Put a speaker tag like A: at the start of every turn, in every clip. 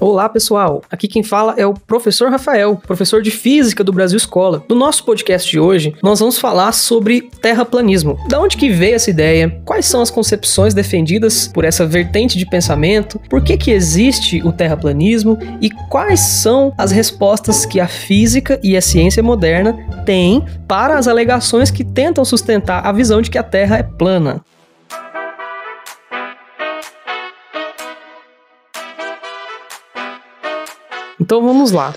A: Olá, pessoal. Aqui quem fala é o professor Rafael, professor de Física do Brasil Escola. No nosso podcast de hoje, nós vamos falar sobre terraplanismo. Da onde que veio essa ideia? Quais são as concepções defendidas por essa vertente de pensamento? Por que que existe o terraplanismo e quais são as respostas que a física e a ciência moderna têm para as alegações que tentam sustentar a visão de que a Terra é plana? Então vamos lá.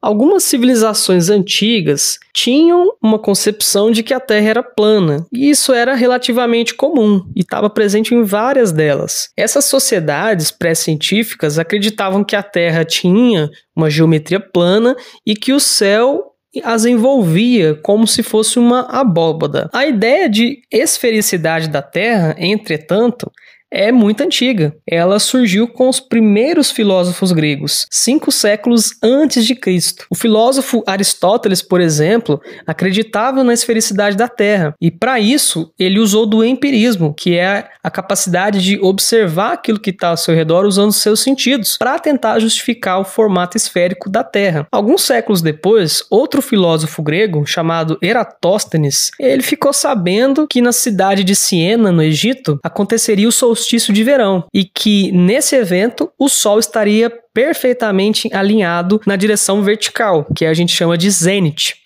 A: Algumas civilizações antigas tinham uma concepção de que a Terra era plana, e isso era relativamente comum e estava presente em várias delas. Essas sociedades pré-científicas acreditavam que a Terra tinha uma geometria plana e que o céu as envolvia como se fosse uma abóbada. A ideia de esfericidade da Terra, entretanto, é muito antiga. Ela surgiu com os primeiros filósofos gregos, cinco séculos antes de Cristo. O filósofo Aristóteles, por exemplo, acreditava na esfericidade da Terra e, para isso, ele usou do empirismo, que é a capacidade de observar aquilo que está ao seu redor usando seus sentidos, para tentar justificar o formato esférico da Terra. Alguns séculos depois, outro filósofo grego chamado Eratóstenes, ele ficou sabendo que na cidade de Siena, no Egito, aconteceria o solstício de verão e que nesse evento o Sol estaria perfeitamente alinhado na direção vertical, que a gente chama de zênite.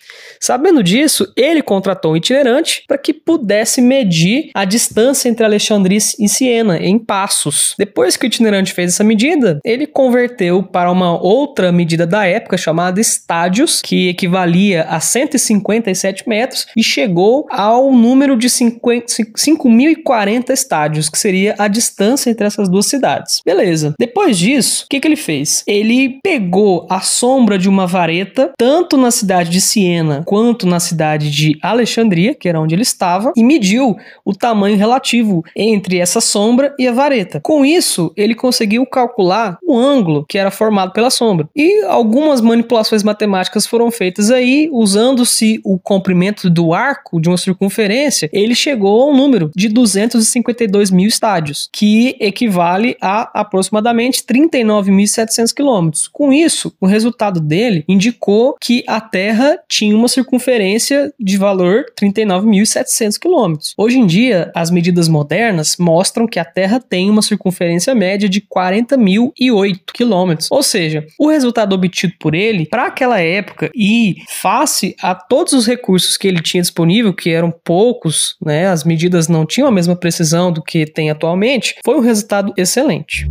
A: Sabendo disso, ele contratou um itinerante para que pudesse medir a distância entre Alexandria e Siena em passos. Depois que o itinerante fez essa medida, ele converteu para uma outra medida da época chamada estádios, que equivalia a 157 metros e chegou ao número de 5.040 estádios, que seria a distância entre essas duas cidades. Beleza. Depois disso, o que, que ele fez? Ele pegou a sombra de uma vareta, tanto na cidade de Siena quanto na cidade de Alexandria, que era onde ele estava, e mediu o tamanho relativo entre essa sombra e a vareta. Com isso, ele conseguiu calcular o ângulo que era formado pela sombra. E algumas manipulações matemáticas foram feitas aí, usando-se o comprimento do arco de uma circunferência, ele chegou ao número de 252 mil estádios, que equivale a aproximadamente 39.700 quilômetros. Com isso, o resultado dele indicou que a Terra tinha uma circunferência circunferência de valor 39.700 quilômetros. Hoje em dia, as medidas modernas mostram que a Terra tem uma circunferência média de 40.008 quilômetros. Ou seja, o resultado obtido por ele, para aquela época e face a todos os recursos que ele tinha disponível, que eram poucos, né, as medidas não tinham a mesma precisão do que tem atualmente, foi um resultado excelente.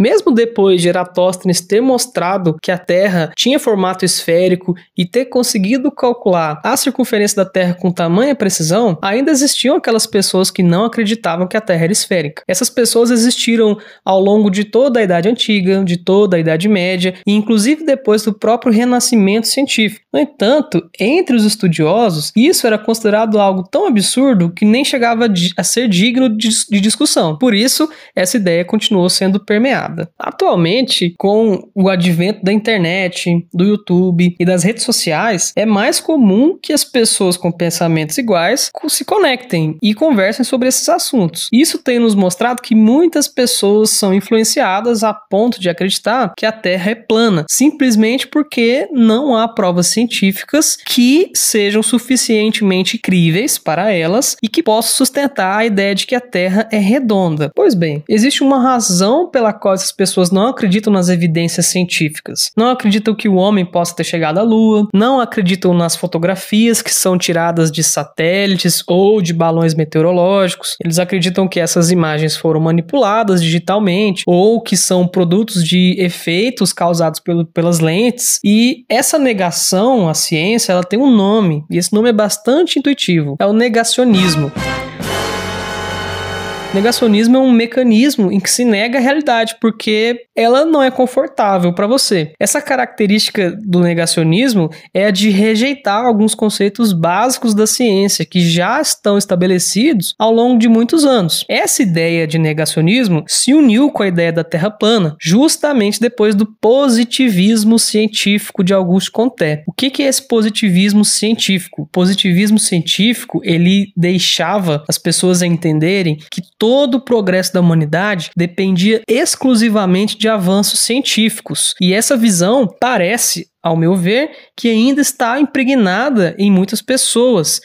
A: Mesmo depois de Eratóstenes ter mostrado que a Terra tinha formato esférico e ter conseguido calcular a circunferência da Terra com tamanha precisão, ainda existiam aquelas pessoas que não acreditavam que a Terra era esférica. Essas pessoas existiram ao longo de toda a Idade Antiga, de toda a Idade Média e inclusive depois do próprio Renascimento científico. No entanto, entre os estudiosos, isso era considerado algo tão absurdo que nem chegava a ser digno de discussão. Por isso, essa ideia continuou sendo permeada Atualmente, com o advento da internet, do YouTube e das redes sociais, é mais comum que as pessoas com pensamentos iguais se conectem e conversem sobre esses assuntos. Isso tem nos mostrado que muitas pessoas são influenciadas a ponto de acreditar que a Terra é plana, simplesmente porque não há provas científicas que sejam suficientemente críveis para elas e que possam sustentar a ideia de que a Terra é redonda. Pois bem, existe uma razão pela qual essas pessoas não acreditam nas evidências científicas. Não acreditam que o homem possa ter chegado à Lua, não acreditam nas fotografias que são tiradas de satélites ou de balões meteorológicos. Eles acreditam que essas imagens foram manipuladas digitalmente ou que são produtos de efeitos causados pelo, pelas lentes. E essa negação à ciência, ela tem um nome, e esse nome é bastante intuitivo. É o negacionismo. Negacionismo é um mecanismo em que se nega a realidade, porque ela não é confortável para você. Essa característica do negacionismo é a de rejeitar alguns conceitos básicos da ciência que já estão estabelecidos ao longo de muitos anos. Essa ideia de negacionismo se uniu com a ideia da Terra plana, justamente depois do positivismo científico de Auguste Comte. O que é esse positivismo científico? O positivismo científico ele deixava as pessoas entenderem que todo o progresso da humanidade dependia exclusivamente de avanços científicos. E essa visão parece ao meu ver, que ainda está impregnada em muitas pessoas.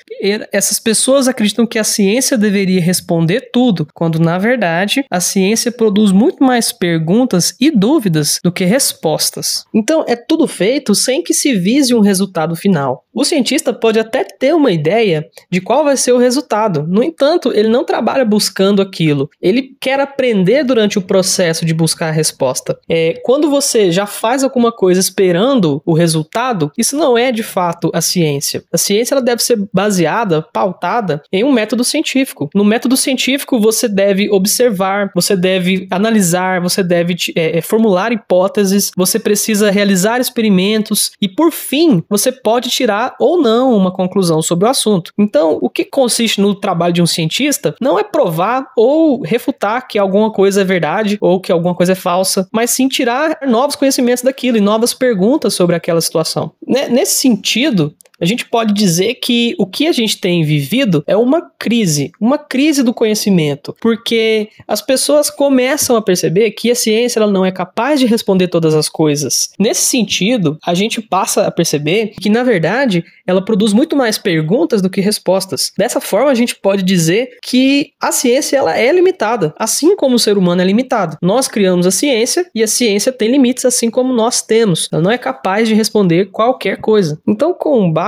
A: Essas pessoas acreditam que a ciência deveria responder tudo, quando na verdade a ciência produz muito mais perguntas e dúvidas do que respostas. Então é tudo feito sem que se vise um resultado final. O cientista pode até ter uma ideia de qual vai ser o resultado, no entanto, ele não trabalha buscando aquilo, ele quer aprender durante o processo de buscar a resposta. É, quando você já faz alguma coisa esperando o resultado, isso não é de fato a ciência. A ciência ela deve ser baseada, pautada em um método científico. No método científico, você deve observar, você deve analisar, você deve é, é, formular hipóteses, você precisa realizar experimentos e, por fim, você pode tirar ou não uma conclusão sobre o assunto. Então, o que consiste no trabalho de um cientista não é provar ou refutar que alguma coisa é verdade ou que alguma coisa é falsa, mas sim tirar novos conhecimentos daquilo e novas perguntas sobre aquela situação. Nesse sentido, a gente pode dizer que o que a gente tem vivido é uma crise, uma crise do conhecimento, porque as pessoas começam a perceber que a ciência ela não é capaz de responder todas as coisas. Nesse sentido, a gente passa a perceber que, na verdade, ela produz muito mais perguntas do que respostas. Dessa forma, a gente pode dizer que a ciência ela é limitada, assim como o ser humano é limitado. Nós criamos a ciência e a ciência tem limites, assim como nós temos. Ela não é capaz de responder qualquer coisa. Então, com base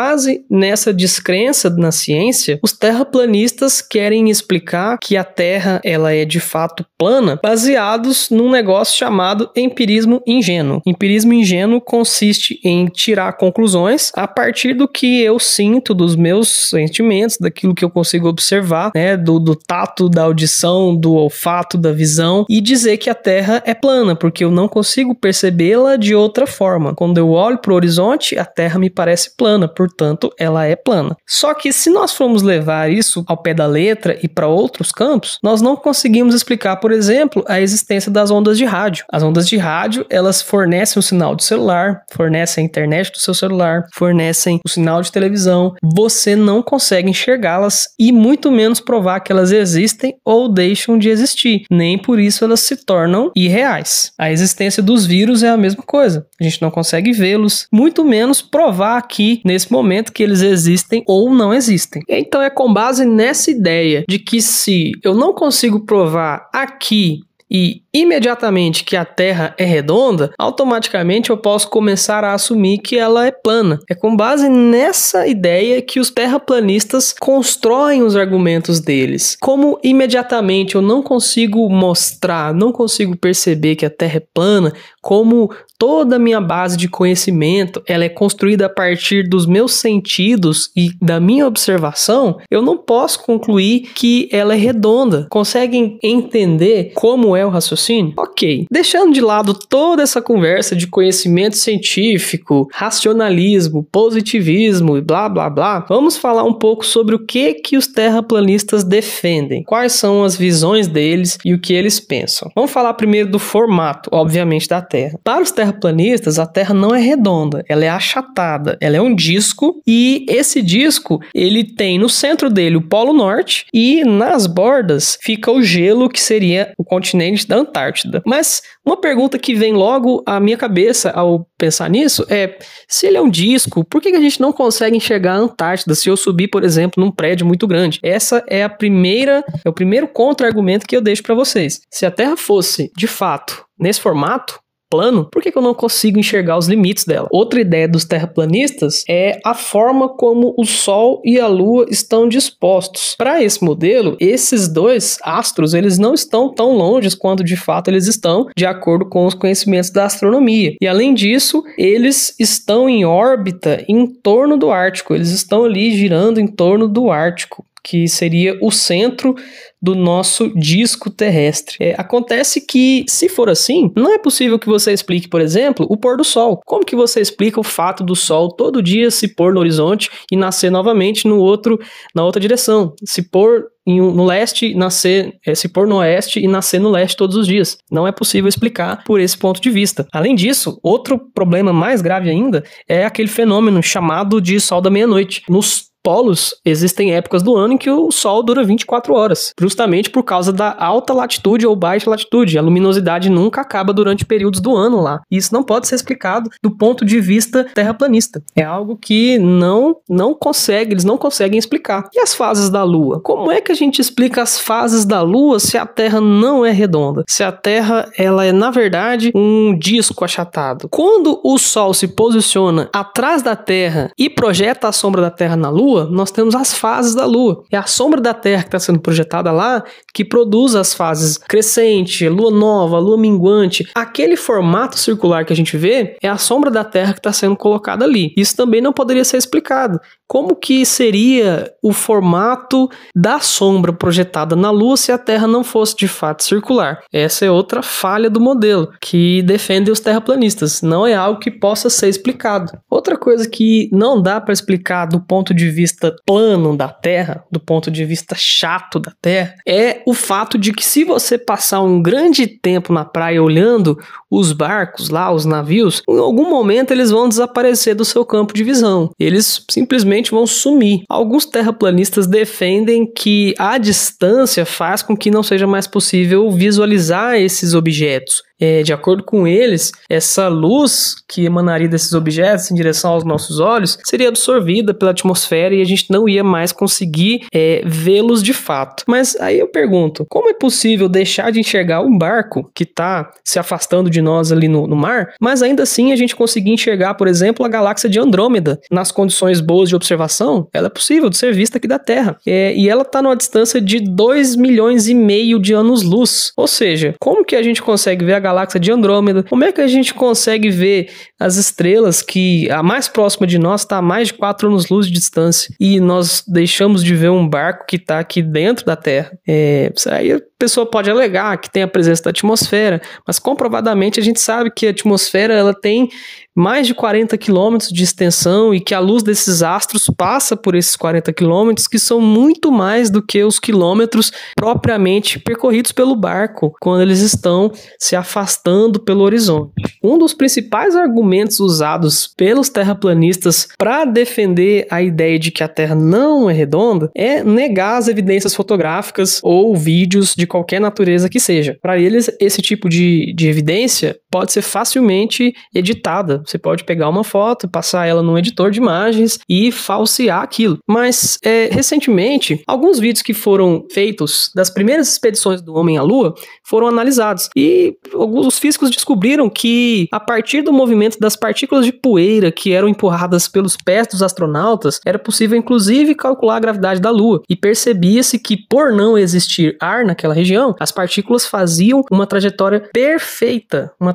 A: nessa descrença na ciência, os terraplanistas querem explicar que a Terra ela é de fato plana, baseados num negócio chamado empirismo ingênuo. Empirismo ingênuo consiste em tirar conclusões a partir do que eu sinto, dos meus sentimentos, daquilo que eu consigo observar, né, do, do tato, da audição, do olfato, da visão, e dizer que a Terra é plana, porque eu não consigo percebê-la de outra forma. Quando eu olho para o horizonte, a Terra me parece plana, por portanto, ela é plana. Só que se nós formos levar isso ao pé da letra e para outros campos, nós não conseguimos explicar, por exemplo, a existência das ondas de rádio. As ondas de rádio, elas fornecem o sinal de celular, fornecem a internet do seu celular, fornecem o sinal de televisão. Você não consegue enxergá-las e muito menos provar que elas existem ou deixam de existir. Nem por isso elas se tornam irreais. A existência dos vírus é a mesma coisa. A gente não consegue vê-los, muito menos provar aqui nesse momento que eles existem ou não existem. Então é com base nessa ideia de que se eu não consigo provar aqui e imediatamente que a Terra é redonda, automaticamente eu posso começar a assumir que ela é plana. É com base nessa ideia que os terraplanistas constroem os argumentos deles. Como imediatamente eu não consigo mostrar, não consigo perceber que a Terra é plana, como toda a minha base de conhecimento ela é construída a partir dos meus sentidos e da minha observação, eu não posso concluir que ela é redonda. Conseguem entender como é o raciocínio? Ok. Deixando de lado toda essa conversa de conhecimento científico, racionalismo, positivismo e blá blá blá, vamos falar um pouco sobre o que que os terraplanistas defendem, quais são as visões deles e o que eles pensam. Vamos falar primeiro do formato, obviamente, da Terra. Para os terraplanistas, a Terra não é redonda, ela é achatada, ela é um disco e esse disco ele tem no centro dele o Polo Norte e nas bordas fica o gelo que seria o continente da Antártida. Mas uma pergunta que vem logo à minha cabeça ao pensar nisso é: se ele é um disco, por que a gente não consegue enxergar a Antártida se eu subir, por exemplo, num prédio muito grande? Essa é a primeira, é o primeiro contra-argumento que eu deixo para vocês. Se a Terra fosse, de fato, nesse formato, plano, por que, que eu não consigo enxergar os limites dela? Outra ideia dos terraplanistas é a forma como o Sol e a Lua estão dispostos. Para esse modelo, esses dois astros eles não estão tão longe quanto de fato eles estão, de acordo com os conhecimentos da astronomia. E além disso, eles estão em órbita em torno do Ártico. Eles estão ali girando em torno do Ártico que seria o centro do nosso disco terrestre. É, acontece que, se for assim, não é possível que você explique, por exemplo, o pôr do sol. Como que você explica o fato do sol todo dia se pôr no horizonte e nascer novamente no outro, na outra direção? Se pôr no leste, nascer, é, se pôr no oeste e nascer no leste todos os dias. Não é possível explicar por esse ponto de vista. Além disso, outro problema mais grave ainda é aquele fenômeno chamado de sol da meia-noite. Nos polos, existem épocas do ano em que o Sol dura 24 horas, justamente por causa da alta latitude ou baixa latitude. A luminosidade nunca acaba durante períodos do ano lá. E isso não pode ser explicado do ponto de vista terraplanista. É algo que não não consegue, eles não conseguem explicar. E as fases da Lua? Como é que a gente explica as fases da Lua se a Terra não é redonda? Se a Terra ela é na verdade um disco achatado. Quando o Sol se posiciona atrás da Terra e projeta a sombra da Terra na Lua Lua, nós temos as fases da Lua. É a sombra da Terra que está sendo projetada lá que produz as fases crescente, lua nova, lua minguante. Aquele formato circular que a gente vê é a sombra da Terra que está sendo colocada ali. Isso também não poderia ser explicado. Como que seria o formato da sombra projetada na Lua se a Terra não fosse de fato circular? Essa é outra falha do modelo que defende os terraplanistas. Não é algo que possa ser explicado. Outra coisa que não dá para explicar do ponto de vista plano da Terra, do ponto de vista chato da Terra, é o fato de que se você passar um grande tempo na praia olhando os barcos lá, os navios, em algum momento eles vão desaparecer do seu campo de visão. Eles simplesmente vão sumir. Alguns terraplanistas defendem que a distância faz com que não seja mais possível visualizar esses objetos. É, de acordo com eles, essa luz que emanaria desses objetos em direção aos nossos olhos seria absorvida pela atmosfera e a gente não ia mais conseguir é, vê-los de fato. Mas aí eu pergunto: como é possível deixar de enxergar um barco que está se afastando de nós ali no, no mar, mas ainda assim a gente conseguir enxergar, por exemplo, a galáxia de Andrômeda nas condições boas de observação? Ela é possível de ser vista aqui da Terra. É, e ela está numa distância de 2 milhões e meio de anos-luz. Ou seja, como que a gente consegue ver a galáxia de Andrômeda? Como é que a gente consegue ver as estrelas que a mais próxima de nós está a mais de 4 anos-luz de distância e nós deixamos de ver um barco que está aqui dentro da Terra? É, aí a pessoa pode alegar que tem a presença da atmosfera, mas comprovadamente a gente sabe que a atmosfera ela tem mais de 40 quilômetros de extensão e que a luz desses astros passa por esses 40 quilômetros, que são muito mais do que os quilômetros propriamente percorridos pelo barco quando eles estão se afastando pelo horizonte. Um dos principais argumentos usados pelos terraplanistas para defender a ideia de que a Terra não é redonda é negar as evidências fotográficas ou vídeos de qualquer natureza que seja. Para eles, esse tipo de, de evidência pode ser facilmente editada. Você pode pegar uma foto, passar ela num editor de imagens e falsear aquilo. Mas, é, recentemente, alguns vídeos que foram feitos das primeiras expedições do homem à Lua foram analisados. E alguns físicos descobriram que, a partir do movimento das partículas de poeira que eram empurradas pelos pés dos astronautas, era possível, inclusive, calcular a gravidade da Lua. E percebia-se que, por não existir ar naquela região, as partículas faziam uma trajetória perfeita, uma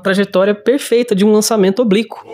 A: perfeita de um lançamento oblíquo.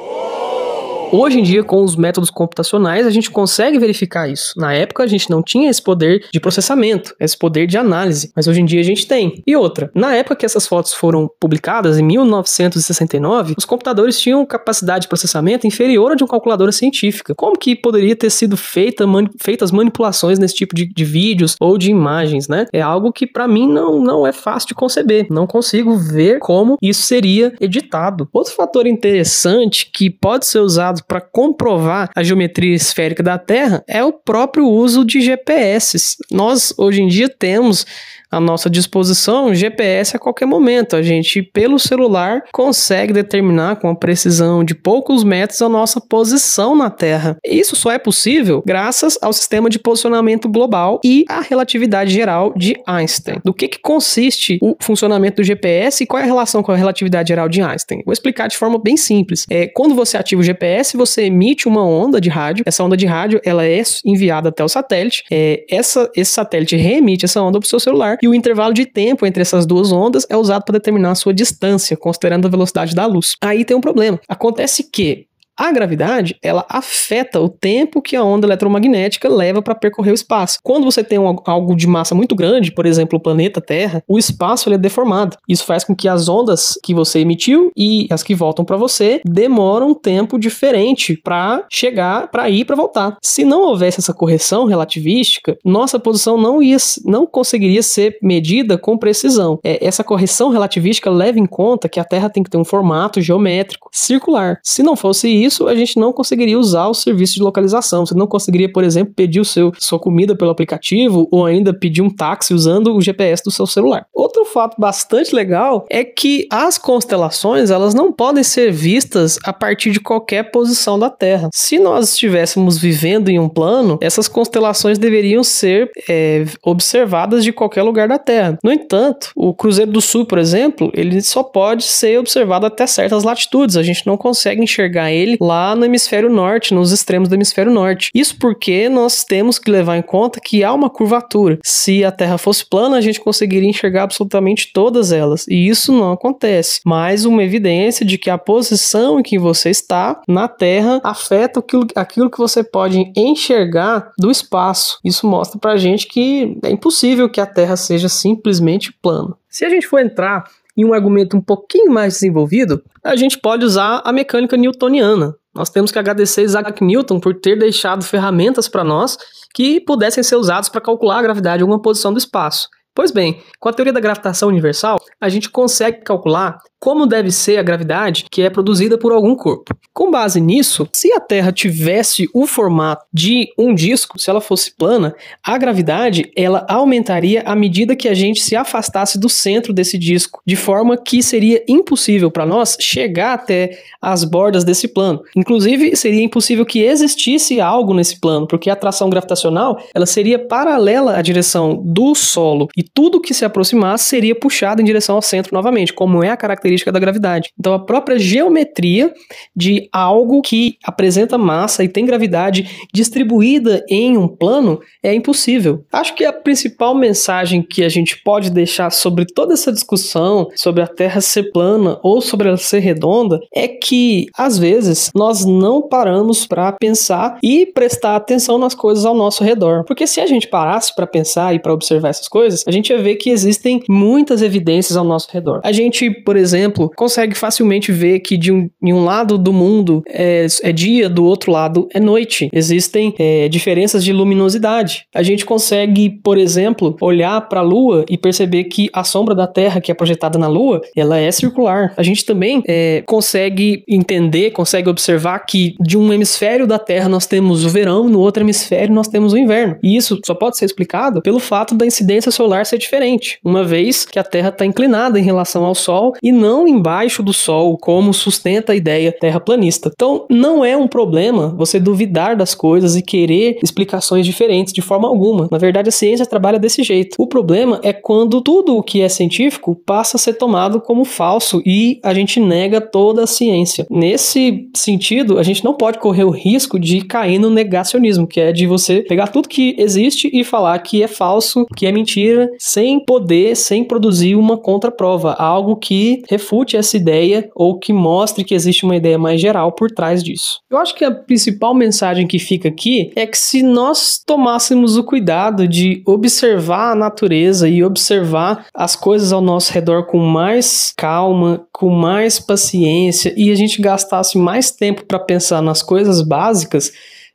A: Hoje em dia, com os métodos computacionais, a gente consegue verificar isso. Na época, a gente não tinha esse poder de processamento, esse poder de análise, mas hoje em dia a gente tem. E outra, na época que essas fotos foram publicadas, em 1969, os computadores tinham capacidade de processamento inferior à de uma calculadora científica. Como que poderia ter sido feita, mani feitas manipulações nesse tipo de, de, vídeos ou de imagens, né? É algo que para mim não, não é fácil de conceber. Não consigo ver como isso seria editado. Outro fator interessante que pode ser usado para comprovar a geometria esférica da Terra é o próprio uso de GPS. Nós, hoje em dia, temos à nossa disposição GPS a qualquer momento. A gente, pelo celular, consegue determinar com a precisão de poucos metros a nossa posição na Terra. Isso só é possível graças ao sistema de posicionamento global e à relatividade geral de Einstein. Do que, que consiste o funcionamento do GPS e qual é a relação com a relatividade geral de Einstein? Vou explicar de forma bem simples. É, quando você ativa o GPS, você emite uma onda de rádio. Essa onda de rádio ela é enviada até o satélite. É, essa, esse satélite reemite essa onda para o seu celular e o intervalo de tempo entre essas duas ondas é usado para determinar a sua distância, considerando a velocidade da luz. Aí tem um problema. Acontece que A gravidade, ela afeta o tempo que a onda eletromagnética leva para percorrer o espaço. Quando você tem um, algo de massa muito grande, por exemplo, o planeta Terra, o espaço ele é deformado. Isso faz com que as ondas que você emitiu e as que voltam para você demoram um tempo diferente para chegar, para ir, para voltar. Se não houvesse essa correção relativística, nossa posição não ia, não conseguiria ser medida com precisão. É, essa correção relativística leva em conta que a Terra tem que ter um formato geométrico circular. Se não fosse isso, a gente não conseguiria usar o serviço de localização. Você não conseguiria, por exemplo, pedir o seu sua comida pelo aplicativo ou ainda pedir um táxi usando o GPS do seu celular. Outro fato bastante legal é que as constelações elas não podem ser vistas a partir de qualquer posição da Terra. Se nós estivéssemos vivendo em um plano, essas constelações deveriam ser é, observadas de qualquer lugar da Terra. No entanto, o Cruzeiro do Sul, por exemplo, ele só pode ser observado até certas latitudes. A gente não consegue enxergar ele lá no hemisfério norte, nos extremos do hemisfério norte. Isso porque nós temos que levar em conta que há uma curvatura. Se a Terra fosse plana, a gente conseguiria enxergar absolutamente todas elas, e isso não acontece. Mais uma evidência de que a posição em que você está na Terra afeta aquilo, aquilo que você pode enxergar do espaço. Isso mostra pra gente que é impossível que a Terra seja simplesmente plana. Se a gente for entrar em um argumento um pouquinho mais desenvolvido, a gente pode usar a mecânica newtoniana. Nós temos que agradecer Isaac Newton por ter deixado ferramentas para nós que pudessem ser usadas para calcular a gravidade em alguma posição do espaço. Pois bem, com a teoria da gravitação universal, a gente consegue calcular como deve ser a gravidade que é produzida por algum corpo. Com base nisso, se a Terra tivesse o formato de um disco, se ela fosse plana, a gravidade ela aumentaria à medida que a gente se afastasse do centro desse disco, de forma que seria impossível para nós chegar até as bordas desse plano. Inclusive, seria impossível que existisse algo nesse plano, porque a atração gravitacional ela seria paralela à direção do solo e tudo que se aproximasse seria puxado em direção ao centro novamente, como é a característica da gravidade. Então, a própria geometria de algo que apresenta massa e tem gravidade distribuída em um plano é impossível. Acho que a principal mensagem que a gente pode deixar sobre toda essa discussão sobre a Terra ser plana ou sobre ela ser redonda é que, às vezes, nós não paramos para pensar e prestar atenção nas coisas ao nosso redor. Porque se a gente parasse para pensar e para observar essas coisas, a gente ia ver que existem muitas evidências ao nosso redor. A gente, por exemplo, exemplo, consegue facilmente ver que de um, em um lado do mundo é, é dia, do outro lado é noite. Existem é, diferenças de luminosidade. A gente consegue, por exemplo, olhar para a Lua e perceber que a sombra da Terra que é projetada na Lua, ela é circular. A gente também é, consegue entender, consegue observar que de um hemisfério da Terra nós temos o verão, no outro hemisfério nós temos o inverno. E isso só pode ser explicado pelo fato da incidência solar ser diferente, uma vez que a Terra está inclinada em relação ao Sol e não não embaixo do Sol, como sustenta a ideia terraplanista. Então, não é um problema você duvidar das coisas e querer explicações diferentes de forma alguma. Na verdade, a ciência trabalha desse jeito. O problema é quando tudo o que é científico passa a ser tomado como falso e a gente nega toda a ciência. Nesse sentido, a gente não pode correr o risco de cair no negacionismo, que é de você pegar tudo que existe e falar que é falso, que é mentira, sem poder, sem produzir uma contraprova, algo que refute essa ideia ou que mostre que existe uma ideia mais geral por trás disso. Eu acho que a principal mensagem que fica aqui é que se nós tomássemos o cuidado de observar a natureza e observar as coisas ao nosso redor com mais calma, com mais paciência e a gente gastasse mais tempo para pensar nas coisas básicas,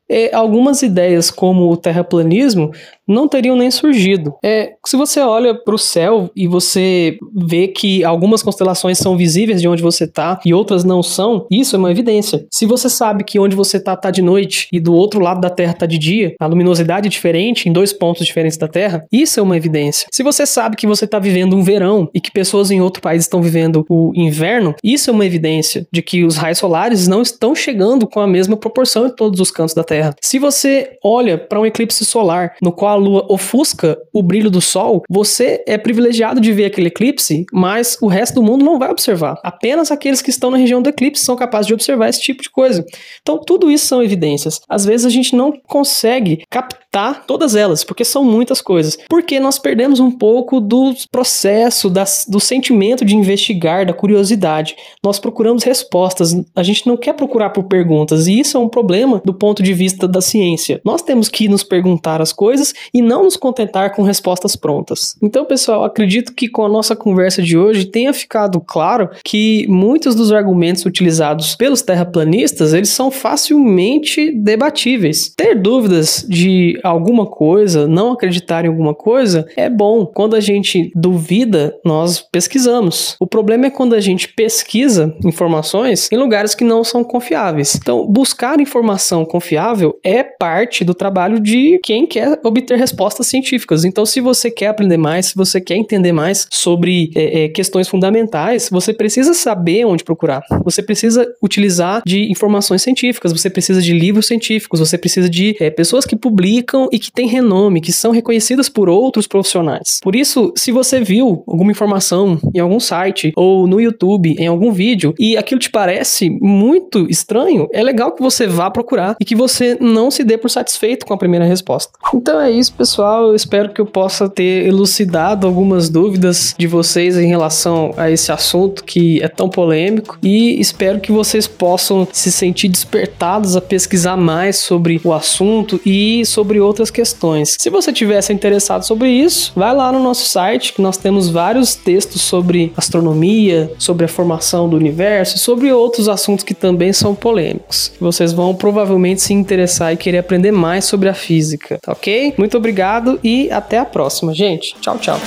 A: é, algumas ideias como o terraplanismo não teriam nem surgido. É, se você olha para o céu e você vê que algumas constelações são visíveis de onde você está e outras não são, isso é uma evidência. Se você sabe que onde você está está de noite e do outro lado da Terra está de dia, a luminosidade é diferente em dois pontos diferentes da Terra, isso é uma evidência. Se você sabe que você está vivendo um verão e que pessoas em outro país estão vivendo o inverno, isso é uma evidência de que os raios solares não estão chegando com a mesma proporção em todos os cantos da Terra. Se você olha para um eclipse solar no qual a lua ofusca o brilho do sol, você é privilegiado de ver aquele eclipse, mas o resto do mundo não vai observar. Apenas aqueles que estão na região do eclipse são capazes de observar esse tipo de coisa. Então, tudo isso são evidências. Às vezes a gente não consegue captar tá? Todas elas, porque são muitas coisas. Porque nós perdemos um pouco do processo, das, do sentimento de investigar, da curiosidade. Nós procuramos respostas, a gente não quer procurar por perguntas, e isso é um problema do ponto de vista da ciência. Nós temos que nos perguntar as coisas e não nos contentar com respostas prontas. Então, pessoal, acredito que com a nossa conversa de hoje tenha ficado claro que muitos dos argumentos utilizados pelos terraplanistas, eles são facilmente debatíveis. Ter dúvidas de alguma coisa, não acreditar em alguma coisa, é bom. Quando a gente duvida, nós pesquisamos. O problema é quando a gente pesquisa informações em lugares que não são confiáveis. Então, buscar informação confiável é parte do trabalho de quem quer obter respostas científicas. Então, se você quer aprender mais, se você quer entender mais sobre é, é, questões fundamentais, você precisa saber onde procurar. Você precisa utilizar de informações científicas, você precisa de livros científicos, você precisa de é, pessoas que publicam e que têm renome, que são reconhecidas por outros profissionais. Por isso, se você viu alguma informação em algum site ou no YouTube, em algum vídeo, e aquilo te parece muito estranho, é legal que você vá procurar e que você não se dê por satisfeito com a primeira resposta. Então é isso, pessoal. Eu espero que eu possa ter elucidado algumas dúvidas de vocês em relação a esse assunto que é tão polêmico e espero que vocês possam se sentir despertados a pesquisar mais sobre o assunto e sobre outras questões. Se você tivesse interessado sobre isso, vai lá no nosso site que nós temos vários textos sobre astronomia, sobre a formação do universo, sobre outros assuntos que também são polêmicos. Vocês vão provavelmente se interessar e querer aprender mais sobre a física, tá ok? Muito obrigado e até a próxima, gente. Tchau, tchau.